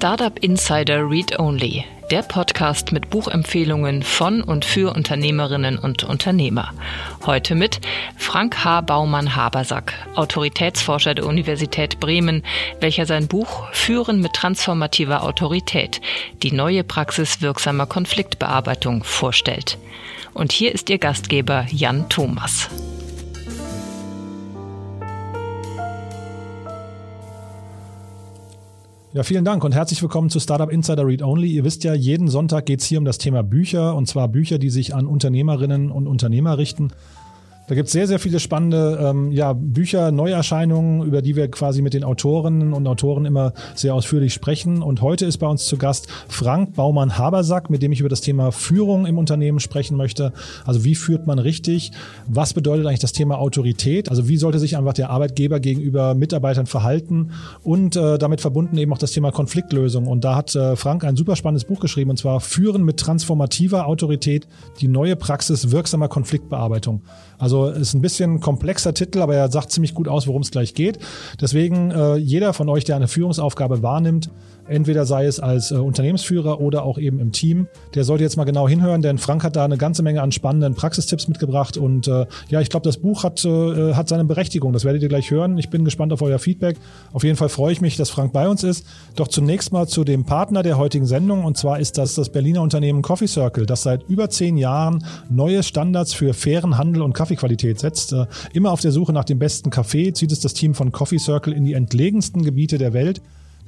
Startup Insider Read Only, der Podcast mit Buchempfehlungen von und für Unternehmerinnen und Unternehmer. Heute mit Frank H. Baumann-Habersack, Autoritätsforscher der Universität Bremen, welcher sein Buch Führen mit transformativer Autorität, die neue Praxis wirksamer Konfliktbearbeitung vorstellt. Und hier ist Ihr Gastgeber Jan Thomas. Ja, vielen Dank und herzlich willkommen zu Startup Insider Read Only. Ihr wisst ja, jeden Sonntag geht es hier um das Thema Bücher und zwar Bücher, die sich an Unternehmerinnen und Unternehmer richten. Da gibt es sehr, sehr viele spannende ähm, ja, Bücher, Neuerscheinungen, über die wir quasi mit den Autorinnen und Autoren immer sehr ausführlich sprechen. Und heute ist bei uns zu Gast Frank Baumann-Habersack, mit dem ich über das Thema Führung im Unternehmen sprechen möchte. Also wie führt man richtig? Was bedeutet eigentlich das Thema Autorität? Also wie sollte sich einfach der Arbeitgeber gegenüber Mitarbeitern verhalten? Und äh, damit verbunden eben auch das Thema Konfliktlösung. Und da hat äh, Frank ein super spannendes Buch geschrieben, und zwar Führen mit transformativer Autorität, die neue Praxis wirksamer Konfliktbearbeitung. Also ist ein bisschen komplexer Titel, aber er sagt ziemlich gut aus, worum es gleich geht. Deswegen äh, jeder von euch, der eine Führungsaufgabe wahrnimmt, entweder sei es als äh, Unternehmensführer oder auch eben im Team. Der sollte jetzt mal genau hinhören, denn Frank hat da eine ganze Menge an spannenden Praxistipps mitgebracht und äh, ja, ich glaube, das Buch hat, äh, hat seine Berechtigung. Das werdet ihr gleich hören. Ich bin gespannt auf euer Feedback. Auf jeden Fall freue ich mich, dass Frank bei uns ist. Doch zunächst mal zu dem Partner der heutigen Sendung und zwar ist das das Berliner Unternehmen Coffee Circle, das seit über zehn Jahren neue Standards für fairen Handel und Kaffeequalität setzt. Äh, immer auf der Suche nach dem besten Kaffee zieht es das Team von Coffee Circle in die entlegensten Gebiete der Welt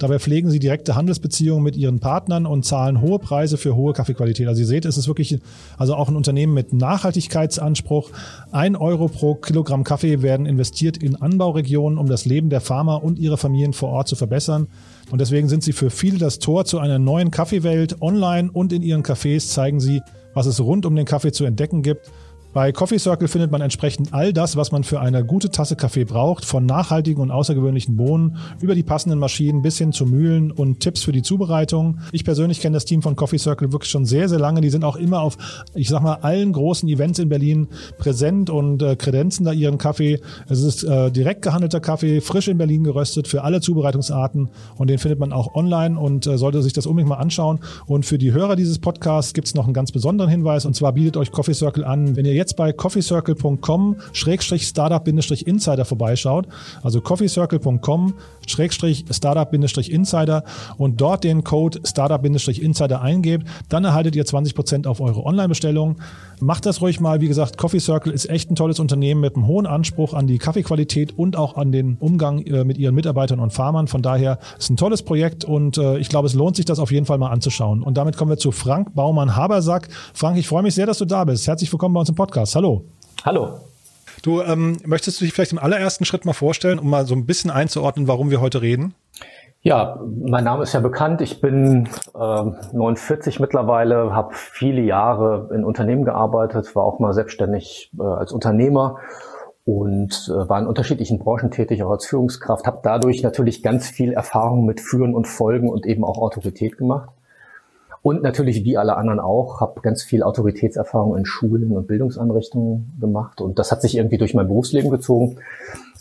Dabei pflegen sie direkte Handelsbeziehungen mit ihren Partnern und zahlen hohe Preise für hohe Kaffeequalität. Also ihr seht, es ist wirklich also auch ein Unternehmen mit Nachhaltigkeitsanspruch. Ein Euro pro Kilogramm Kaffee werden investiert in Anbauregionen, um das Leben der Farmer und ihre Familien vor Ort zu verbessern. Und deswegen sind sie für viele das Tor zu einer neuen Kaffeewelt. Online und in ihren Cafés zeigen sie, was es rund um den Kaffee zu entdecken gibt. Bei Coffee Circle findet man entsprechend all das, was man für eine gute Tasse Kaffee braucht, von nachhaltigen und außergewöhnlichen Bohnen über die passenden Maschinen bis hin zu Mühlen und Tipps für die Zubereitung. Ich persönlich kenne das Team von Coffee Circle wirklich schon sehr, sehr lange. Die sind auch immer auf, ich sag mal, allen großen Events in Berlin präsent und äh, kredenzen da ihren Kaffee. Es ist äh, direkt gehandelter Kaffee, frisch in Berlin geröstet für alle Zubereitungsarten und den findet man auch online und äh, sollte sich das unbedingt mal anschauen. Und für die Hörer dieses Podcasts gibt es noch einen ganz besonderen Hinweis und zwar bietet euch Coffee Circle an, wenn ihr jetzt bei coffeecircle.com startup-insider vorbeischaut, also coffeecircle.com startup-insider und dort den Code startup-insider eingebt, dann erhaltet ihr 20% auf eure Online-Bestellung. Macht das ruhig mal. Wie gesagt, Coffee Circle ist echt ein tolles Unternehmen mit einem hohen Anspruch an die Kaffeequalität und auch an den Umgang äh, mit ihren Mitarbeitern und Farmern. Von daher ist ein tolles Projekt und äh, ich glaube, es lohnt sich, das auf jeden Fall mal anzuschauen. Und damit kommen wir zu Frank Baumann-Habersack. Frank, ich freue mich sehr, dass du da bist. Herzlich willkommen bei uns im Podcast. Hallo. Hallo. Du, ähm, möchtest du dich vielleicht im allerersten Schritt mal vorstellen, um mal so ein bisschen einzuordnen, warum wir heute reden? Ja, mein Name ist ja bekannt. Ich bin äh, 49 mittlerweile, habe viele Jahre in Unternehmen gearbeitet, war auch mal selbstständig äh, als Unternehmer und äh, war in unterschiedlichen Branchen tätig, auch als Führungskraft, habe dadurch natürlich ganz viel Erfahrung mit Führen und Folgen und eben auch Autorität gemacht. Und natürlich wie alle anderen auch, habe ganz viel Autoritätserfahrung in Schulen und Bildungseinrichtungen gemacht. Und das hat sich irgendwie durch mein Berufsleben gezogen.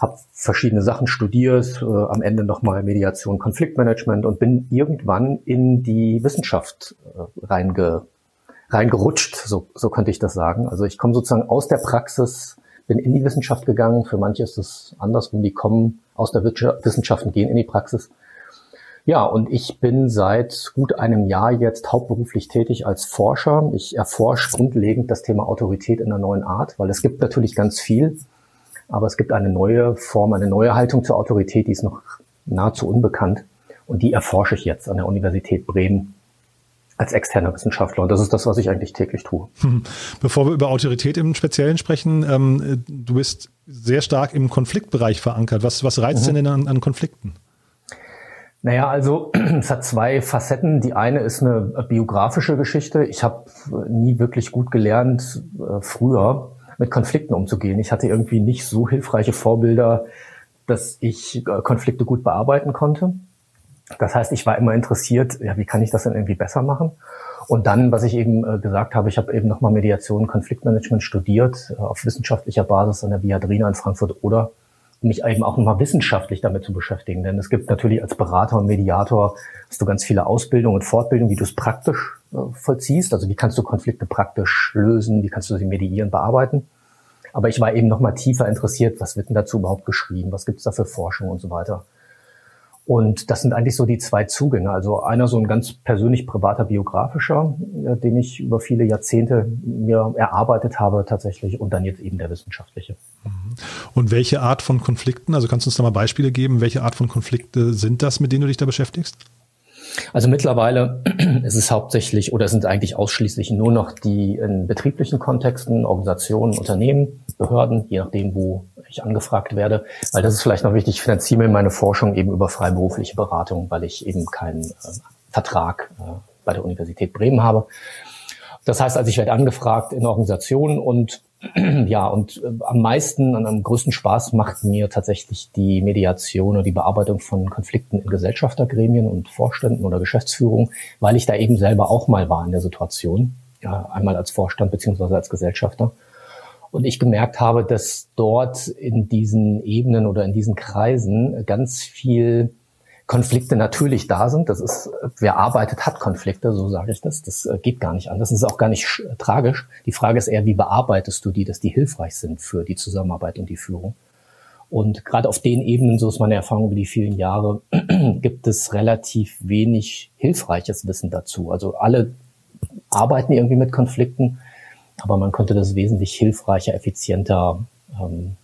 Habe verschiedene Sachen studiert, äh, am Ende nochmal Mediation, Konfliktmanagement und bin irgendwann in die Wissenschaft äh, reinge, reingerutscht, so, so könnte ich das sagen. Also ich komme sozusagen aus der Praxis, bin in die Wissenschaft gegangen. Für manche ist es andersrum, die kommen aus der Wissenschaft und gehen in die Praxis. Ja, und ich bin seit gut einem Jahr jetzt hauptberuflich tätig als Forscher. Ich erforsche grundlegend das Thema Autorität in einer neuen Art, weil es gibt natürlich ganz viel, aber es gibt eine neue Form, eine neue Haltung zur Autorität, die ist noch nahezu unbekannt. Und die erforsche ich jetzt an der Universität Bremen als externer Wissenschaftler. Und das ist das, was ich eigentlich täglich tue. Bevor wir über Autorität im Speziellen sprechen, ähm, du bist sehr stark im Konfliktbereich verankert. Was, was reizt mhm. denn an, an Konflikten? Naja, also es hat zwei Facetten. Die eine ist eine biografische Geschichte. Ich habe nie wirklich gut gelernt, äh, früher mit Konflikten umzugehen. Ich hatte irgendwie nicht so hilfreiche Vorbilder, dass ich äh, Konflikte gut bearbeiten konnte. Das heißt, ich war immer interessiert, ja, wie kann ich das denn irgendwie besser machen? Und dann, was ich eben äh, gesagt habe, ich habe eben nochmal Mediation, Konfliktmanagement studiert, auf wissenschaftlicher Basis an der Viadrina in Frankfurt-Oder mich eben auch nochmal wissenschaftlich damit zu beschäftigen. Denn es gibt natürlich als Berater und Mediator hast du ganz viele Ausbildungen und Fortbildungen, wie du es praktisch äh, vollziehst. Also wie kannst du Konflikte praktisch lösen, wie kannst du sie mediieren, bearbeiten. Aber ich war eben nochmal tiefer interessiert, was wird denn dazu überhaupt geschrieben, was gibt es da für Forschung und so weiter. Und das sind eigentlich so die zwei Zugänge. Also einer so ein ganz persönlich privater biografischer, äh, den ich über viele Jahrzehnte mir erarbeitet habe tatsächlich und dann jetzt eben der wissenschaftliche. Mhm. Und welche Art von Konflikten, also kannst du uns da mal Beispiele geben, welche Art von Konflikte sind das, mit denen du dich da beschäftigst? Also mittlerweile ist es hauptsächlich oder sind eigentlich ausschließlich nur noch die in betrieblichen Kontexten, Organisationen, Unternehmen, Behörden, je nachdem, wo ich angefragt werde. Weil das ist vielleicht noch wichtig, ich finanziere mir meine Forschung eben über freiberufliche Beratung, weil ich eben keinen äh, Vertrag äh, bei der Universität Bremen habe. Das heißt also, ich werde angefragt in Organisationen und ja, und äh, am meisten und am größten Spaß macht mir tatsächlich die Mediation oder die Bearbeitung von Konflikten in Gesellschaftergremien und Vorständen oder Geschäftsführung, weil ich da eben selber auch mal war in der Situation, ja, einmal als Vorstand beziehungsweise als Gesellschafter. Und ich gemerkt habe, dass dort in diesen Ebenen oder in diesen Kreisen ganz viel Konflikte natürlich da sind. Das ist, wer arbeitet, hat Konflikte, so sage ich das. Das äh, geht gar nicht anders. Das ist auch gar nicht tragisch. Die Frage ist eher, wie bearbeitest du die, dass die hilfreich sind für die Zusammenarbeit und die Führung. Und gerade auf den Ebenen, so ist meine Erfahrung über die vielen Jahre, gibt es relativ wenig hilfreiches Wissen dazu. Also alle arbeiten irgendwie mit Konflikten, aber man könnte das wesentlich hilfreicher, effizienter, ähm,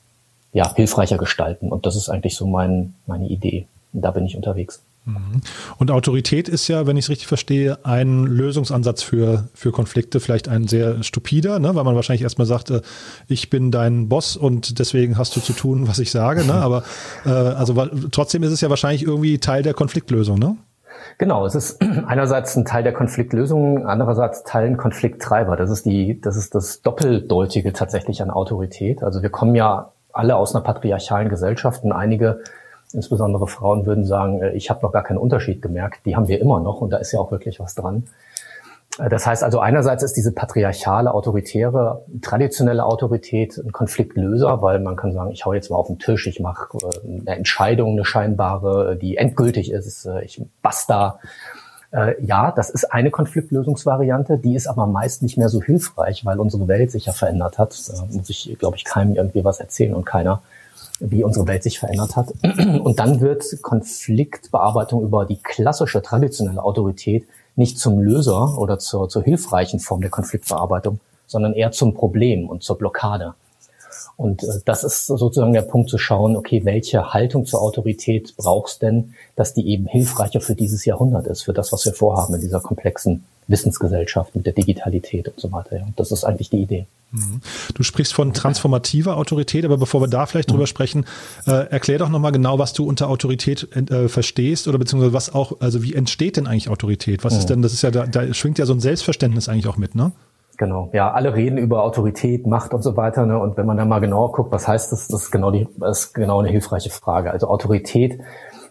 ja, hilfreicher gestalten. Und das ist eigentlich so mein, meine Idee. Und da bin ich unterwegs. Mhm. Und Autorität ist ja, wenn ich es richtig verstehe, ein Lösungsansatz für, für Konflikte, vielleicht ein sehr stupider, ne? weil man wahrscheinlich erstmal sagt, äh, ich bin dein Boss und deswegen hast du zu tun, was ich sage. Ne? Aber äh, also trotzdem ist es ja wahrscheinlich irgendwie Teil der Konfliktlösung, ne? Genau, es ist einerseits ein Teil der Konfliktlösung, andererseits Teil ein Konflikttreiber. Das ist die, das ist das Doppeldeutige tatsächlich an Autorität. Also wir kommen ja alle aus einer patriarchalen Gesellschaft und einige, insbesondere Frauen, würden sagen, äh, ich habe noch gar keinen Unterschied gemerkt. Die haben wir immer noch und da ist ja auch wirklich was dran. Äh, das heißt also, einerseits ist diese patriarchale, autoritäre, traditionelle Autorität ein Konfliktlöser, weil man kann sagen, ich hau jetzt mal auf den Tisch, ich mache äh, eine Entscheidung, eine scheinbare, die endgültig ist, äh, ich basta. Ja, das ist eine Konfliktlösungsvariante, die ist aber meist nicht mehr so hilfreich, weil unsere Welt sich ja verändert hat. Da muss ich, glaube ich, keinem irgendwie was erzählen und keiner, wie unsere Welt sich verändert hat. Und dann wird Konfliktbearbeitung über die klassische, traditionelle Autorität nicht zum Löser oder zur, zur hilfreichen Form der Konfliktbearbeitung, sondern eher zum Problem und zur Blockade. Und äh, das ist sozusagen der Punkt zu schauen, okay, welche Haltung zur Autorität brauchst denn, dass die eben hilfreicher für dieses Jahrhundert ist, für das, was wir vorhaben in dieser komplexen Wissensgesellschaft mit der Digitalität und so weiter. Ja. Das ist eigentlich die Idee. Mhm. Du sprichst von transformativer Autorität, aber bevor wir da vielleicht drüber mhm. sprechen, äh, erklär doch nochmal genau, was du unter Autorität äh, verstehst oder beziehungsweise was auch, also wie entsteht denn eigentlich Autorität? Was mhm. ist denn, das ist ja, da, da schwingt ja so ein Selbstverständnis eigentlich auch mit, ne? Genau, ja, alle reden über Autorität, Macht und so weiter. Ne? Und wenn man da mal genauer guckt, was heißt das, das ist genau die, das ist genau eine hilfreiche Frage. Also Autorität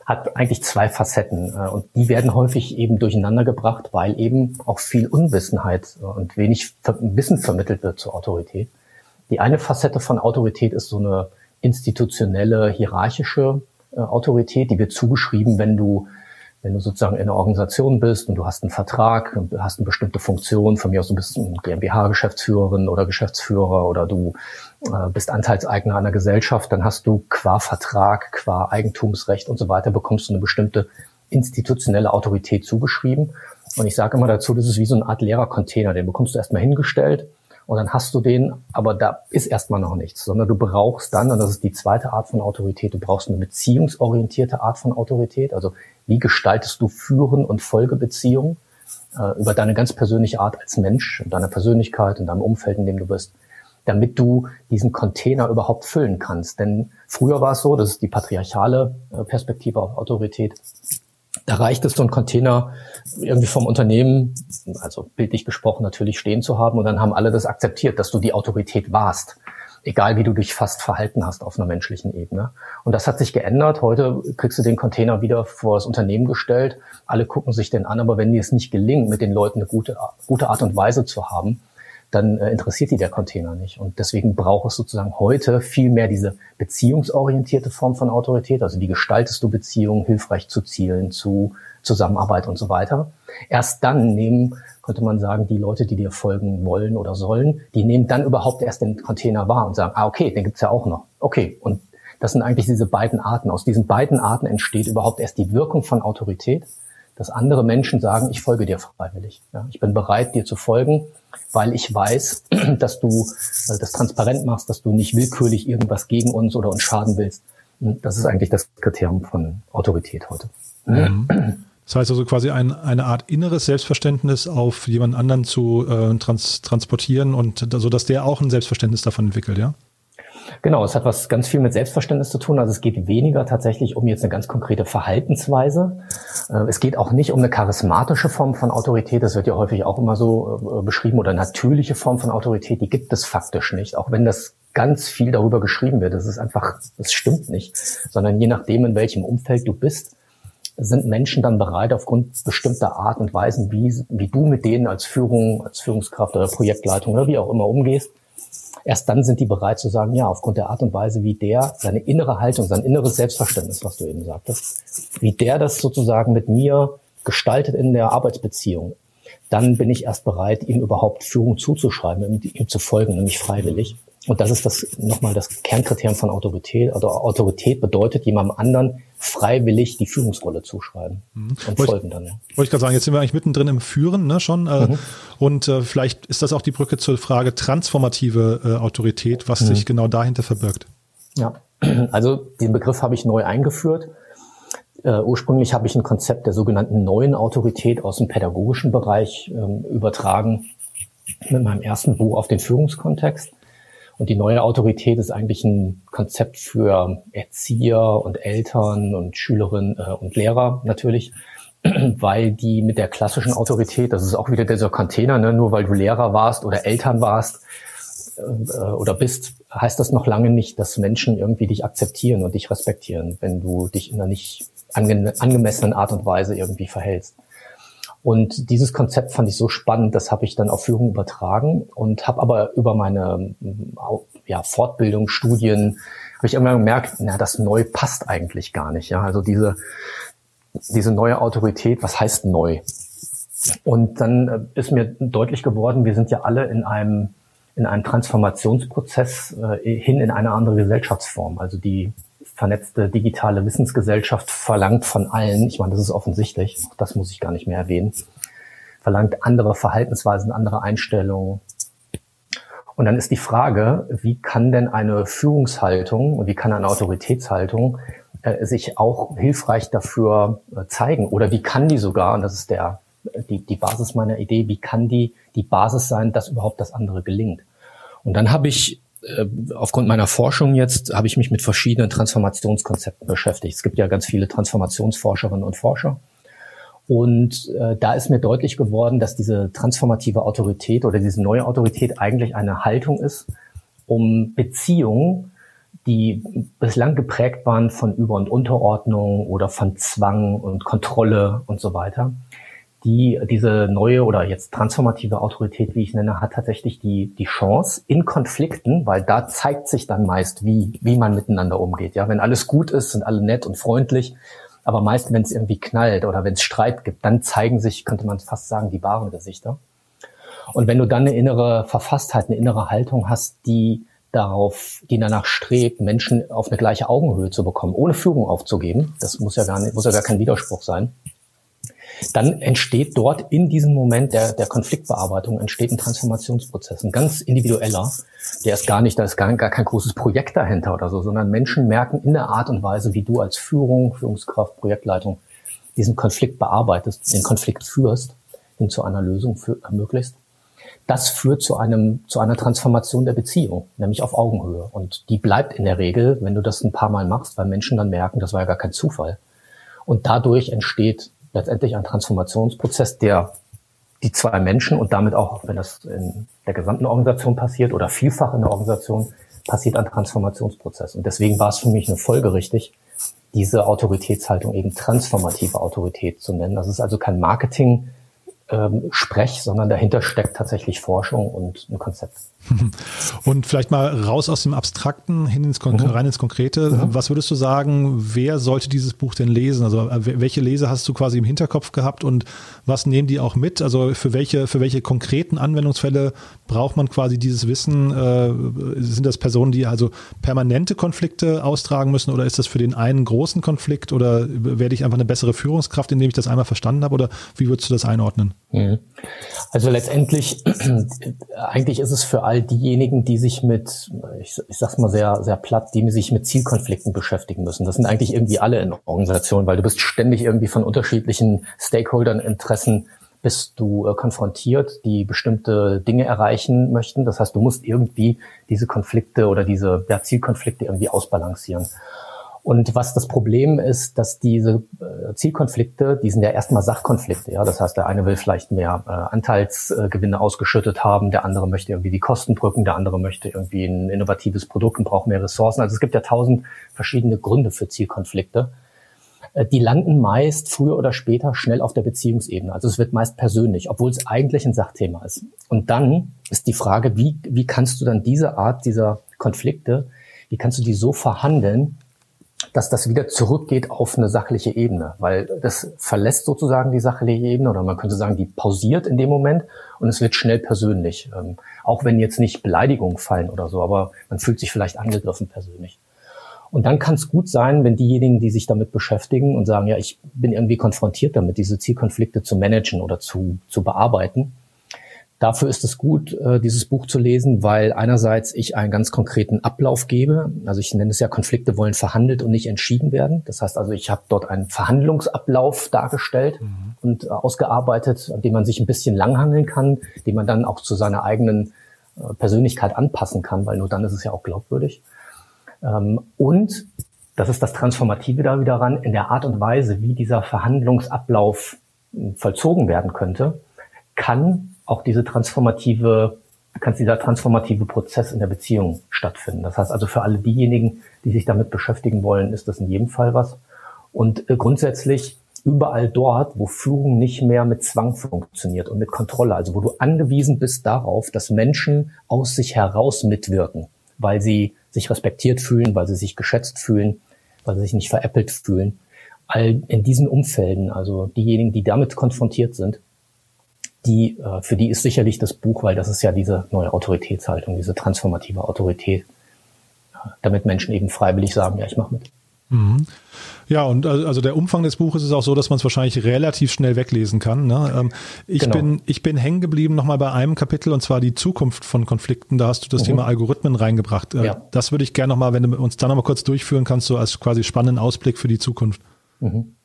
hat eigentlich zwei Facetten äh, und die werden häufig eben durcheinander gebracht, weil eben auch viel Unwissenheit und wenig Wissen vermittelt wird zur Autorität. Die eine Facette von Autorität ist so eine institutionelle, hierarchische äh, Autorität, die wird zugeschrieben, wenn du wenn du sozusagen in einer Organisation bist und du hast einen Vertrag und hast eine bestimmte Funktion, von mir aus du bist GmbH-Geschäftsführerin oder Geschäftsführer oder du äh, bist Anteilseigner einer Gesellschaft, dann hast du qua Vertrag, qua Eigentumsrecht und so weiter, bekommst du eine bestimmte institutionelle Autorität zugeschrieben. Und ich sage immer dazu, das ist wie so eine Art leerer Container, den bekommst du erstmal hingestellt und dann hast du den, aber da ist erstmal noch nichts, sondern du brauchst dann, und das ist die zweite Art von Autorität, du brauchst eine beziehungsorientierte Art von Autorität, also wie gestaltest du Führen und Folgebeziehungen äh, über deine ganz persönliche Art als Mensch, in deiner Persönlichkeit, in deinem Umfeld, in dem du bist, damit du diesen Container überhaupt füllen kannst. Denn früher war es so, das ist die patriarchale äh, Perspektive auf Autorität, da reicht es, so einen Container irgendwie vom Unternehmen, also bildlich gesprochen natürlich stehen zu haben und dann haben alle das akzeptiert, dass du die Autorität warst egal wie du dich fast verhalten hast auf einer menschlichen Ebene. Und das hat sich geändert. Heute kriegst du den Container wieder vor das Unternehmen gestellt. Alle gucken sich den an, aber wenn dir es nicht gelingt, mit den Leuten eine gute, gute Art und Weise zu haben, dann äh, interessiert die der Container nicht. Und deswegen braucht es sozusagen heute viel mehr diese beziehungsorientierte Form von Autorität. Also wie gestaltest du Beziehungen hilfreich zu Zielen, zu Zusammenarbeit und so weiter. Erst dann nehmen, könnte man sagen, die Leute, die dir folgen wollen oder sollen, die nehmen dann überhaupt erst den Container wahr und sagen, ah, okay, den gibt's ja auch noch. Okay, und das sind eigentlich diese beiden Arten. Aus diesen beiden Arten entsteht überhaupt erst die Wirkung von Autorität, dass andere Menschen sagen, ich folge dir freiwillig. Ja, ich bin bereit, dir zu folgen, weil ich weiß, dass du äh, das transparent machst, dass du nicht willkürlich irgendwas gegen uns oder uns schaden willst. Das ist eigentlich das Kriterium von Autorität heute. Mhm. Das heißt also quasi ein, eine Art inneres Selbstverständnis auf jemand anderen zu äh, trans transportieren und so, dass der auch ein Selbstverständnis davon entwickelt, ja? Genau, es hat was ganz viel mit Selbstverständnis zu tun. Also es geht weniger tatsächlich um jetzt eine ganz konkrete Verhaltensweise. Äh, es geht auch nicht um eine charismatische Form von Autorität. Das wird ja häufig auch immer so äh, beschrieben oder natürliche Form von Autorität. Die gibt es faktisch nicht. Auch wenn das ganz viel darüber geschrieben wird. Das ist einfach, das stimmt nicht. Sondern je nachdem, in welchem Umfeld du bist, sind Menschen dann bereit, aufgrund bestimmter Art und Weisen, wie, wie du mit denen als Führung, als Führungskraft oder Projektleitung oder wie auch immer umgehst, erst dann sind die bereit zu sagen, ja, aufgrund der Art und Weise, wie der seine innere Haltung, sein inneres Selbstverständnis, was du eben sagtest, wie der das sozusagen mit mir gestaltet in der Arbeitsbeziehung, dann bin ich erst bereit, ihm überhaupt Führung zuzuschreiben, ihm zu folgen, nämlich freiwillig. Und das ist das nochmal das Kernkriterium von Autorität. Also Autorität bedeutet, jemandem anderen freiwillig die Führungsrolle zuschreiben mhm. und wollte folgen dann. Ja. Wollte ich gerade sagen, jetzt sind wir eigentlich mittendrin im Führen ne, schon. Äh, mhm. Und äh, vielleicht ist das auch die Brücke zur Frage transformative äh, Autorität, was mhm. sich genau dahinter verbirgt. Ja, also den Begriff habe ich neu eingeführt. Uh, ursprünglich habe ich ein Konzept der sogenannten neuen Autorität aus dem pädagogischen Bereich ähm, übertragen mit meinem ersten Buch auf den Führungskontext. Und die neue Autorität ist eigentlich ein Konzept für Erzieher und Eltern und Schülerinnen äh, und Lehrer natürlich, weil die mit der klassischen Autorität, das ist auch wieder dieser Container, ne, nur weil du Lehrer warst oder Eltern warst äh, oder bist, heißt das noch lange nicht, dass Menschen irgendwie dich akzeptieren und dich respektieren, wenn du dich in einer nicht ange angemessenen Art und Weise irgendwie verhältst. Und dieses Konzept fand ich so spannend, das habe ich dann auf Führung übertragen und habe aber über meine ja, Fortbildung, Studien, habe ich irgendwann gemerkt, na, das neu passt eigentlich gar nicht. Ja, also diese diese neue Autorität, was heißt neu? Und dann äh, ist mir deutlich geworden, wir sind ja alle in einem in einem Transformationsprozess äh, hin in eine andere Gesellschaftsform. Also die vernetzte digitale Wissensgesellschaft verlangt von allen, ich meine, das ist offensichtlich, das muss ich gar nicht mehr erwähnen, verlangt andere Verhaltensweisen, andere Einstellungen. Und dann ist die Frage, wie kann denn eine Führungshaltung und wie kann eine Autoritätshaltung äh, sich auch hilfreich dafür äh, zeigen? Oder wie kann die sogar, und das ist der, die, die Basis meiner Idee, wie kann die die Basis sein, dass überhaupt das andere gelingt? Und dann habe ich aufgrund meiner Forschung jetzt habe ich mich mit verschiedenen Transformationskonzepten beschäftigt. Es gibt ja ganz viele Transformationsforscherinnen und Forscher. Und äh, da ist mir deutlich geworden, dass diese transformative Autorität oder diese neue Autorität eigentlich eine Haltung ist, um Beziehungen, die bislang geprägt waren von Über- und Unterordnung oder von Zwang und Kontrolle und so weiter, die, diese neue oder jetzt transformative Autorität, wie ich nenne, hat tatsächlich die, die Chance in Konflikten, weil da zeigt sich dann meist, wie, wie man miteinander umgeht. Ja, wenn alles gut ist, sind alle nett und freundlich. Aber meist, wenn es irgendwie knallt oder wenn es Streit gibt, dann zeigen sich, könnte man fast sagen, die wahren Gesichter. Und wenn du dann eine innere Verfasstheit, eine innere Haltung hast, die darauf, die danach strebt, Menschen auf eine gleiche Augenhöhe zu bekommen, ohne Führung aufzugeben, das muss ja gar nicht, muss ja gar kein Widerspruch sein, dann entsteht dort in diesem Moment der, der Konfliktbearbeitung entsteht ein Transformationsprozess, ein ganz individueller, der ist gar nicht, da ist gar, gar kein großes Projekt dahinter oder so, sondern Menschen merken in der Art und Weise, wie du als Führung, Führungskraft, Projektleitung diesen Konflikt bearbeitest, den Konflikt führst, hin zu einer Lösung für, ermöglicht. Das führt zu einem, zu einer Transformation der Beziehung, nämlich auf Augenhöhe. Und die bleibt in der Regel, wenn du das ein paar Mal machst, weil Menschen dann merken, das war ja gar kein Zufall. Und dadurch entsteht letztendlich ein Transformationsprozess, der die zwei Menschen und damit auch, wenn das in der gesamten Organisation passiert oder vielfach in der Organisation, passiert ein Transformationsprozess. Und deswegen war es für mich eine folgerichtig, diese Autoritätshaltung eben transformative Autorität zu nennen. Das ist also kein Marketing ähm, sondern dahinter steckt tatsächlich Forschung und ein Konzept. Und vielleicht mal raus aus dem Abstrakten hin ins Kon mhm. rein ins Konkrete. Mhm. Was würdest du sagen, wer sollte dieses Buch denn lesen? Also äh, welche Leser hast du quasi im Hinterkopf gehabt und was nehmen die auch mit? Also für welche, für welche konkreten Anwendungsfälle braucht man quasi dieses Wissen? Äh, sind das Personen, die also permanente Konflikte austragen müssen oder ist das für den einen großen Konflikt oder werde ich einfach eine bessere Führungskraft, indem ich das einmal verstanden habe oder wie würdest du das einordnen? Mhm. Also letztendlich, eigentlich ist es für all diejenigen, die sich mit, ich, ich sag's mal sehr, sehr platt, die sich mit Zielkonflikten beschäftigen müssen. Das sind eigentlich irgendwie alle in Organisationen, weil du bist ständig irgendwie von unterschiedlichen Stakeholdern, Interessen bist du äh, konfrontiert, die bestimmte Dinge erreichen möchten. Das heißt, du musst irgendwie diese Konflikte oder diese ja, Zielkonflikte irgendwie ausbalancieren. Und was das Problem ist, dass diese äh, Zielkonflikte, die sind ja erstmal Sachkonflikte. Ja, das heißt, der eine will vielleicht mehr äh, Anteilsgewinne ausgeschüttet haben, der andere möchte irgendwie die Kosten drücken, der andere möchte irgendwie ein innovatives Produkt und braucht mehr Ressourcen. Also es gibt ja tausend verschiedene Gründe für Zielkonflikte. Äh, die landen meist früher oder später schnell auf der Beziehungsebene. Also es wird meist persönlich, obwohl es eigentlich ein Sachthema ist. Und dann ist die Frage, wie, wie kannst du dann diese Art dieser Konflikte, wie kannst du die so verhandeln, dass das wieder zurückgeht auf eine sachliche Ebene, weil das verlässt sozusagen die sachliche Ebene oder man könnte sagen, die pausiert in dem Moment und es wird schnell persönlich. Ähm, auch wenn jetzt nicht Beleidigungen fallen oder so, aber man fühlt sich vielleicht angegriffen persönlich. Und dann kann es gut sein, wenn diejenigen, die sich damit beschäftigen und sagen, ja, ich bin irgendwie konfrontiert damit, diese Zielkonflikte zu managen oder zu, zu bearbeiten, Dafür ist es gut, äh, dieses Buch zu lesen, weil einerseits ich einen ganz konkreten Ablauf gebe. Also ich nenne es ja, Konflikte wollen verhandelt und nicht entschieden werden. Das heißt also, ich habe dort einen Verhandlungsablauf dargestellt mhm. und äh, ausgearbeitet, an dem man sich ein bisschen langhangeln kann, den man dann auch zu seiner eigenen äh, Persönlichkeit anpassen kann, weil nur dann ist es ja auch glaubwürdig. Ähm, und das ist das Transformative da wieder ran, in der Art und Weise, wie dieser Verhandlungsablauf vollzogen werden könnte, kann auch diese transformative, kann dieser transformative Prozess in der Beziehung stattfinden. Das heißt also für alle diejenigen, die sich damit beschäftigen wollen, ist das in jedem Fall was. Und äh, grundsätzlich überall dort, wo Führung nicht mehr mit Zwang funktioniert und mit Kontrolle, also wo du angewiesen bist darauf, dass Menschen aus sich heraus mitwirken, weil sie sich respektiert fühlen, weil sie sich geschätzt fühlen, weil sie sich nicht veräppelt fühlen. All in diesen Umfelden, also diejenigen, die damit konfrontiert sind, die, äh, für die ist sicherlich das Buch, weil das ist ja diese neue Autoritätshaltung, diese transformative Autorität, äh, damit Menschen eben freiwillig sagen, ja, ich mache mit. Mhm. Ja, und also der Umfang des Buches ist auch so, dass man es wahrscheinlich relativ schnell weglesen kann. Ne? Ähm, ich, genau. bin, ich bin hängen geblieben nochmal bei einem Kapitel und zwar die Zukunft von Konflikten. Da hast du das mhm. Thema Algorithmen reingebracht. Äh, ja. Das würde ich gerne nochmal, wenn du uns da nochmal kurz durchführen kannst, so als quasi spannenden Ausblick für die Zukunft. Mhm.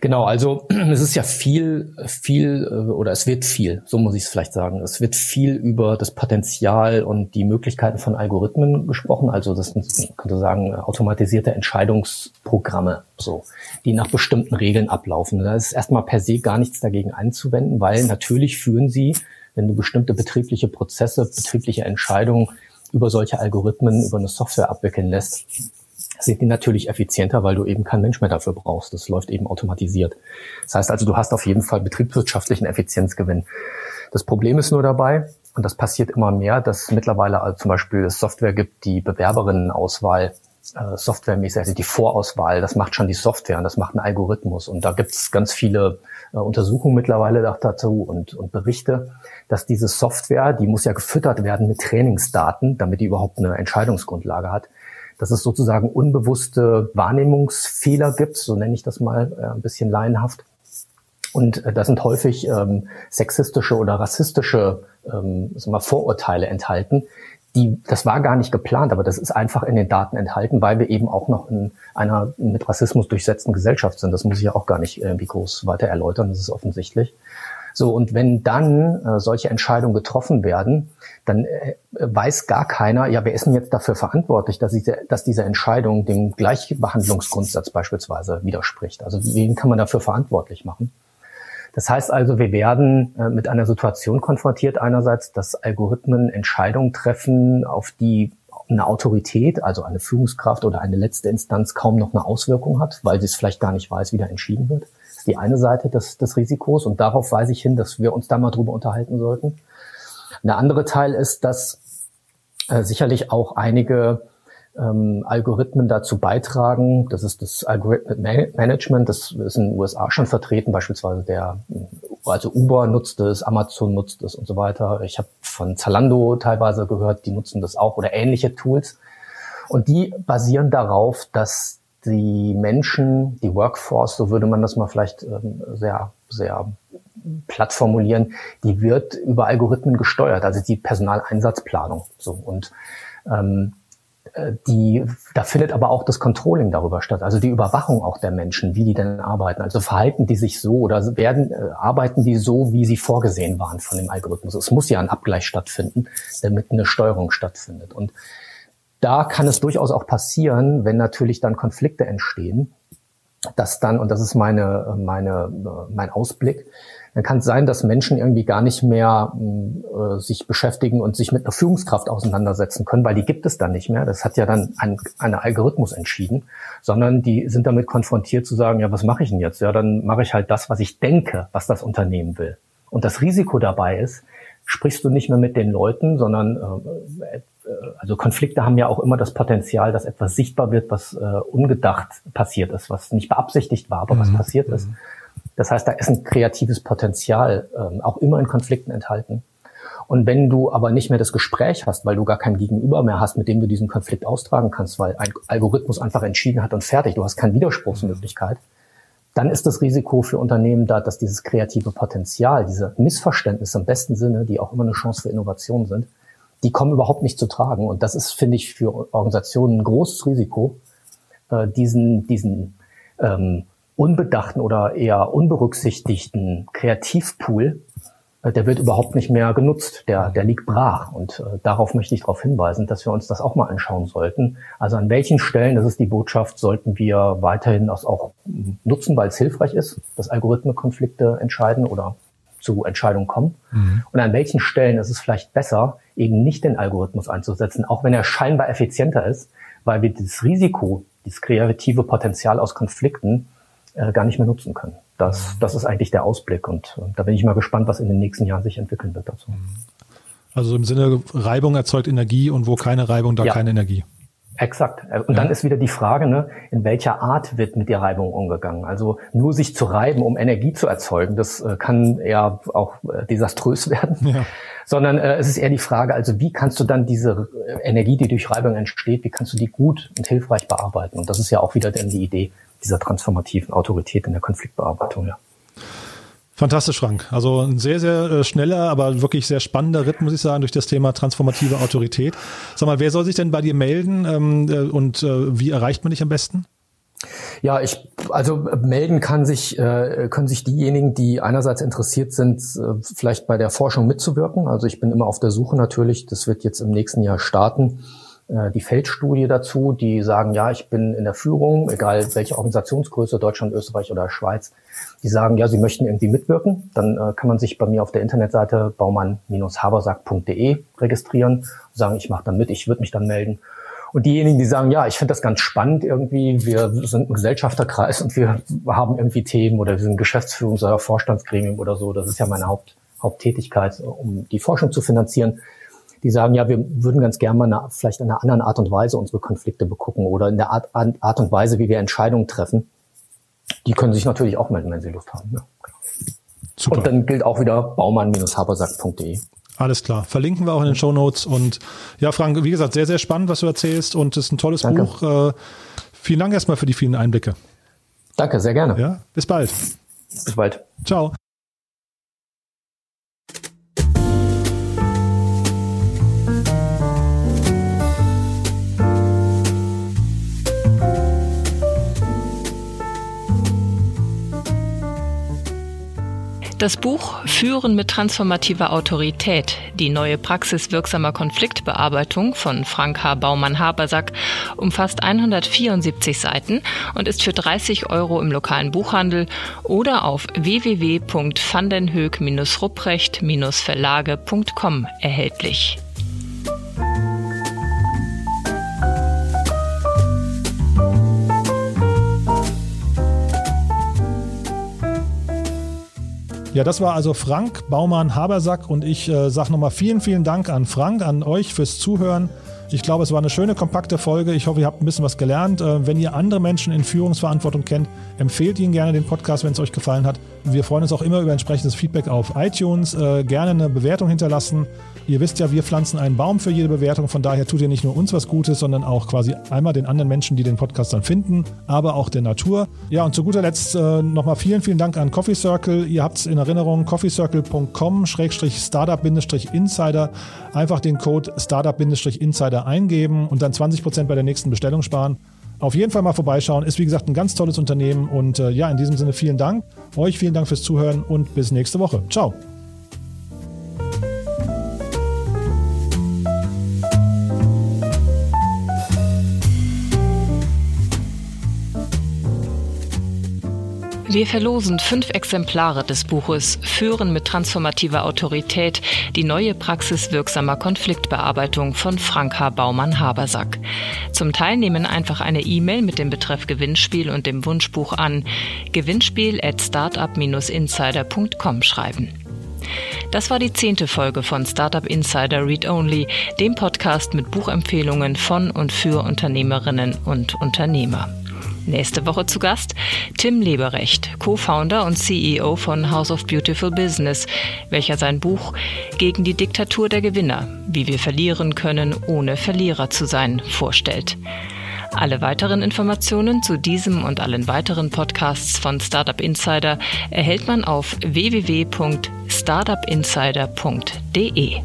Genau, also es ist ja viel, viel äh, oder es wird viel, so muss ich es vielleicht sagen. Es wird viel über das Potenzial und die Möglichkeiten von Algorithmen gesprochen. Also das sind, könnte sagen, automatisierte Entscheidungsprogramme, so, die nach bestimmten Regeln ablaufen. Da ist erstmal per se gar nichts dagegen einzuwenden, weil natürlich führen sie, wenn du bestimmte betriebliche Prozesse, betriebliche Entscheidungen über solche Algorithmen, über eine Software abwickeln lässt, sind die natürlich effizienter, weil du eben kein Mensch mehr dafür brauchst. Das läuft eben automatisiert. Das heißt also, du hast auf jeden Fall betriebswirtschaftlichen Effizienzgewinn. Das Problem ist nur dabei, und das passiert immer mehr, dass mittlerweile also zum Beispiel es Software gibt, die Bewerberinnenauswahl äh, softwaremäßig, also die Vorauswahl, das macht schon die Software und das macht ein Algorithmus. Und da gibt es ganz viele äh, Untersuchungen mittlerweile dazu und, und Berichte, dass diese Software, die muss ja gefüttert werden mit Trainingsdaten, damit die überhaupt eine Entscheidungsgrundlage hat dass es sozusagen unbewusste Wahrnehmungsfehler gibt, so nenne ich das mal äh, ein bisschen laienhaft. Und äh, da sind häufig ähm, sexistische oder rassistische ähm, wir, Vorurteile enthalten. Die, das war gar nicht geplant, aber das ist einfach in den Daten enthalten, weil wir eben auch noch in einer mit Rassismus durchsetzten Gesellschaft sind. Das muss ich ja auch gar nicht irgendwie groß weiter erläutern, das ist offensichtlich. So, und wenn dann äh, solche Entscheidungen getroffen werden, dann äh, weiß gar keiner, ja, wer ist denn jetzt dafür verantwortlich, dass diese, dass diese Entscheidung dem Gleichbehandlungsgrundsatz beispielsweise widerspricht. Also wen kann man dafür verantwortlich machen? Das heißt also, wir werden äh, mit einer Situation konfrontiert, einerseits, dass Algorithmen Entscheidungen treffen, auf die eine Autorität, also eine Führungskraft oder eine letzte Instanz kaum noch eine Auswirkung hat, weil sie es vielleicht gar nicht weiß, wie da entschieden wird die eine Seite des, des Risikos und darauf weise ich hin, dass wir uns da mal drüber unterhalten sollten. Eine andere Teil ist, dass äh, sicherlich auch einige ähm, Algorithmen dazu beitragen. Das ist das Algorithmen Management, das ist in den USA schon vertreten, beispielsweise der, also Uber nutzt es, Amazon nutzt es und so weiter. Ich habe von Zalando teilweise gehört, die nutzen das auch oder ähnliche Tools. Und die basieren darauf, dass die Menschen, die Workforce, so würde man das mal vielleicht ähm, sehr, sehr platt formulieren, die wird über Algorithmen gesteuert, also die Personaleinsatzplanung. So und ähm, äh, die, da findet aber auch das Controlling darüber statt, also die Überwachung auch der Menschen, wie die denn arbeiten. Also verhalten die sich so oder werden, äh, arbeiten die so, wie sie vorgesehen waren von dem Algorithmus. Es muss ja ein Abgleich stattfinden, damit eine Steuerung stattfindet. Und da kann es durchaus auch passieren, wenn natürlich dann Konflikte entstehen, dass dann, und das ist meine, meine, mein Ausblick, dann kann es sein, dass Menschen irgendwie gar nicht mehr äh, sich beschäftigen und sich mit einer Führungskraft auseinandersetzen können, weil die gibt es dann nicht mehr. Das hat ja dann ein, ein Algorithmus entschieden, sondern die sind damit konfrontiert zu sagen, ja, was mache ich denn jetzt? Ja, dann mache ich halt das, was ich denke, was das Unternehmen will. Und das Risiko dabei ist, sprichst du nicht mehr mit den Leuten, sondern äh, also Konflikte haben ja auch immer das Potenzial, dass etwas sichtbar wird, was äh, ungedacht passiert ist, was nicht beabsichtigt war, aber mhm. was passiert ist. Mhm. Das heißt, da ist ein kreatives Potenzial ähm, auch immer in Konflikten enthalten. Und wenn du aber nicht mehr das Gespräch hast, weil du gar kein Gegenüber mehr hast, mit dem du diesen Konflikt austragen kannst, weil ein Algorithmus einfach entschieden hat und fertig, du hast keine Widerspruchsmöglichkeit, dann ist das Risiko für Unternehmen da, dass dieses kreative Potenzial, diese Missverständnisse im besten Sinne, die auch immer eine Chance für Innovation sind, die kommen überhaupt nicht zu tragen. Und das ist, finde ich, für Organisationen ein großes Risiko, äh, diesen, diesen ähm, unbedachten oder eher unberücksichtigten Kreativpool, äh, der wird überhaupt nicht mehr genutzt. Der, der liegt brach. Und äh, darauf möchte ich darauf hinweisen, dass wir uns das auch mal anschauen sollten. Also an welchen Stellen, das ist die Botschaft, sollten wir weiterhin das auch nutzen, weil es hilfreich ist, dass Algorithmenkonflikte entscheiden oder zu Entscheidungen kommen. Mhm. Und an welchen Stellen ist es vielleicht besser, eben nicht den Algorithmus einzusetzen, auch wenn er scheinbar effizienter ist, weil wir das Risiko, das kreative Potenzial aus Konflikten äh, gar nicht mehr nutzen können. Das, das ist eigentlich der Ausblick und äh, da bin ich mal gespannt, was in den nächsten Jahren sich entwickeln wird dazu. Also im Sinne Reibung erzeugt Energie und wo keine Reibung, da ja. keine Energie. Exakt. Äh, und ja. dann ist wieder die Frage, ne, in welcher Art wird mit der Reibung umgegangen? Also nur sich zu reiben, um Energie zu erzeugen, das äh, kann eher auch äh, desaströs werden. Ja. Sondern äh, es ist eher die Frage, also wie kannst du dann diese äh, Energie, die durch Reibung entsteht, wie kannst du die gut und hilfreich bearbeiten? Und das ist ja auch wieder dann die Idee dieser transformativen Autorität in der Konfliktbearbeitung, ja. Fantastisch, Frank. Also ein sehr, sehr äh, schneller, aber wirklich sehr spannender Ritt, muss ich sagen, durch das Thema transformative Autorität. Sag mal, wer soll sich denn bei dir melden ähm, äh, und äh, wie erreicht man dich am besten? Ja, ich also melden kann sich können sich diejenigen, die einerseits interessiert sind, vielleicht bei der Forschung mitzuwirken. Also ich bin immer auf der Suche natürlich. Das wird jetzt im nächsten Jahr starten die Feldstudie dazu, die sagen, ja, ich bin in der Führung, egal welche Organisationsgröße, Deutschland, Österreich oder Schweiz, die sagen, ja, sie möchten irgendwie mitwirken. Dann äh, kann man sich bei mir auf der Internetseite baumann-habersack.de registrieren und sagen, ich mache dann mit, ich würde mich dann melden. Und diejenigen, die sagen, ja, ich finde das ganz spannend irgendwie, wir sind ein Gesellschafterkreis und wir haben irgendwie Themen oder wir sind Geschäftsführungs- oder Vorstandsgremium oder so, das ist ja meine Haupt, Haupttätigkeit, um die Forschung zu finanzieren die sagen, ja, wir würden ganz gerne mal eine, vielleicht in einer anderen Art und Weise unsere Konflikte begucken oder in der Art, Art und Weise, wie wir Entscheidungen treffen. Die können sich natürlich auch melden, wenn sie Lust haben. Ja, Super. Und dann gilt auch wieder baumann-habersack.de. Alles klar. Verlinken wir auch in den Show Notes. Und ja, Frank, wie gesagt, sehr, sehr spannend, was du erzählst. Und es ist ein tolles Danke. Buch. Äh, vielen Dank erstmal für die vielen Einblicke. Danke, sehr gerne. Ja, bis bald. Bis bald. Ciao. Das Buch Führen mit transformativer Autorität, die neue Praxis wirksamer Konfliktbearbeitung von Frank H. Baumann-Habersack umfasst 174 Seiten und ist für 30 Euro im lokalen Buchhandel oder auf www.vandenhoek-rupprecht-verlage.com erhältlich. Ja, das war also Frank Baumann-Habersack und ich äh, sage nochmal vielen, vielen Dank an Frank, an euch fürs Zuhören. Ich glaube, es war eine schöne, kompakte Folge. Ich hoffe, ihr habt ein bisschen was gelernt. Äh, wenn ihr andere Menschen in Führungsverantwortung kennt, empfehlt ihnen gerne den Podcast, wenn es euch gefallen hat. Wir freuen uns auch immer über entsprechendes Feedback auf iTunes. Äh, gerne eine Bewertung hinterlassen. Ihr wisst ja, wir pflanzen einen Baum für jede Bewertung. Von daher tut ihr nicht nur uns was Gutes, sondern auch quasi einmal den anderen Menschen, die den Podcast dann finden, aber auch der Natur. Ja, und zu guter Letzt äh, nochmal vielen, vielen Dank an Coffee Circle. Ihr habt es in Erinnerung, coffeecircle.com-startup-insider. Einfach den Code startup-insider eingeben und dann 20% bei der nächsten Bestellung sparen. Auf jeden Fall mal vorbeischauen. Ist wie gesagt ein ganz tolles Unternehmen. Und äh, ja, in diesem Sinne vielen Dank. Euch vielen Dank fürs Zuhören und bis nächste Woche. Ciao. Wir verlosen fünf Exemplare des Buches Führen mit transformativer Autorität, die neue Praxis wirksamer Konfliktbearbeitung von Frank H. Baumann-Habersack. Zum Teilnehmen einfach eine E-Mail mit dem Betreff Gewinnspiel und dem Wunschbuch an gewinnspiel at startup-insider.com schreiben. Das war die zehnte Folge von Startup Insider Read Only, dem Podcast mit Buchempfehlungen von und für Unternehmerinnen und Unternehmer. Nächste Woche zu Gast Tim Leberecht, Co-Founder und CEO von House of Beautiful Business, welcher sein Buch Gegen die Diktatur der Gewinner, wie wir verlieren können, ohne Verlierer zu sein, vorstellt. Alle weiteren Informationen zu diesem und allen weiteren Podcasts von Startup Insider erhält man auf www.startupinsider.de.